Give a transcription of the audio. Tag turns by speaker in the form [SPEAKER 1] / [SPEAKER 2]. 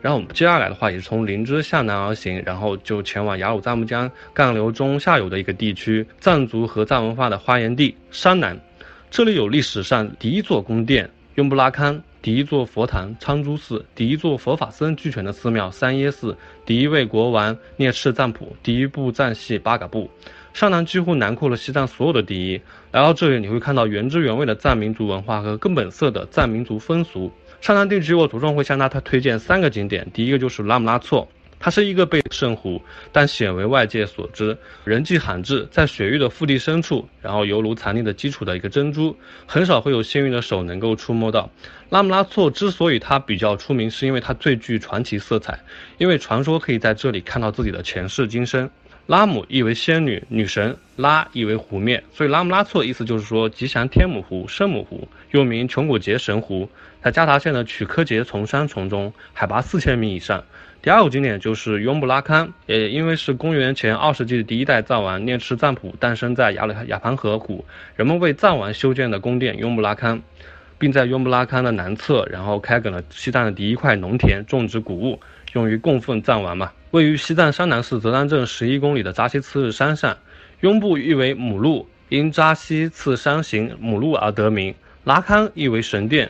[SPEAKER 1] 然后我们接下来的话也是从林芝向南而行，然后就前往雅鲁藏布江干流中下游的一个地区，藏族和藏文化的发源地山南。这里有历史上第一座宫殿雍布拉康，第一座佛堂昌珠寺，第一座佛法僧俱全的寺庙三耶寺，第一位国王聂赤藏普，第一部藏戏巴嘎布。上南几乎囊括了西藏所有的第一。来到这里，你会看到原汁原味的藏民族文化和根本色的藏民族风俗。上南地区，我着重会向大家推荐三个景点。第一个就是拉姆拉措，它是一个被圣湖，但鲜为外界所知，人迹罕至，在雪域的腹地深处，然后犹如藏匿的基础的一个珍珠，很少会有幸运的手能够触摸到。拉姆拉措之所以它比较出名，是因为它最具传奇色彩，因为传说可以在这里看到自己的前世今生。拉姆意为仙女、女神，拉意为湖面，所以拉姆拉措的意思就是说吉祥天母湖、圣母湖，又名琼古杰神湖，在加达县的曲科杰丛山丛中，海拔四千米以上。第二个景点就是雍布拉康，也因为是公元前二世纪的第一代藏王聂赤藏普诞生在雅鲁雅盘河谷，人们为藏王修建的宫殿雍布拉康，并在雍布拉康的南侧，然后开垦了西藏的第一块农田，种植谷物。用于供奉藏王嘛。位于西藏山南市泽兰镇十一公里的扎西次日山上，雍布意为母鹿，因扎西次山形母鹿而得名。拉康意为神殿，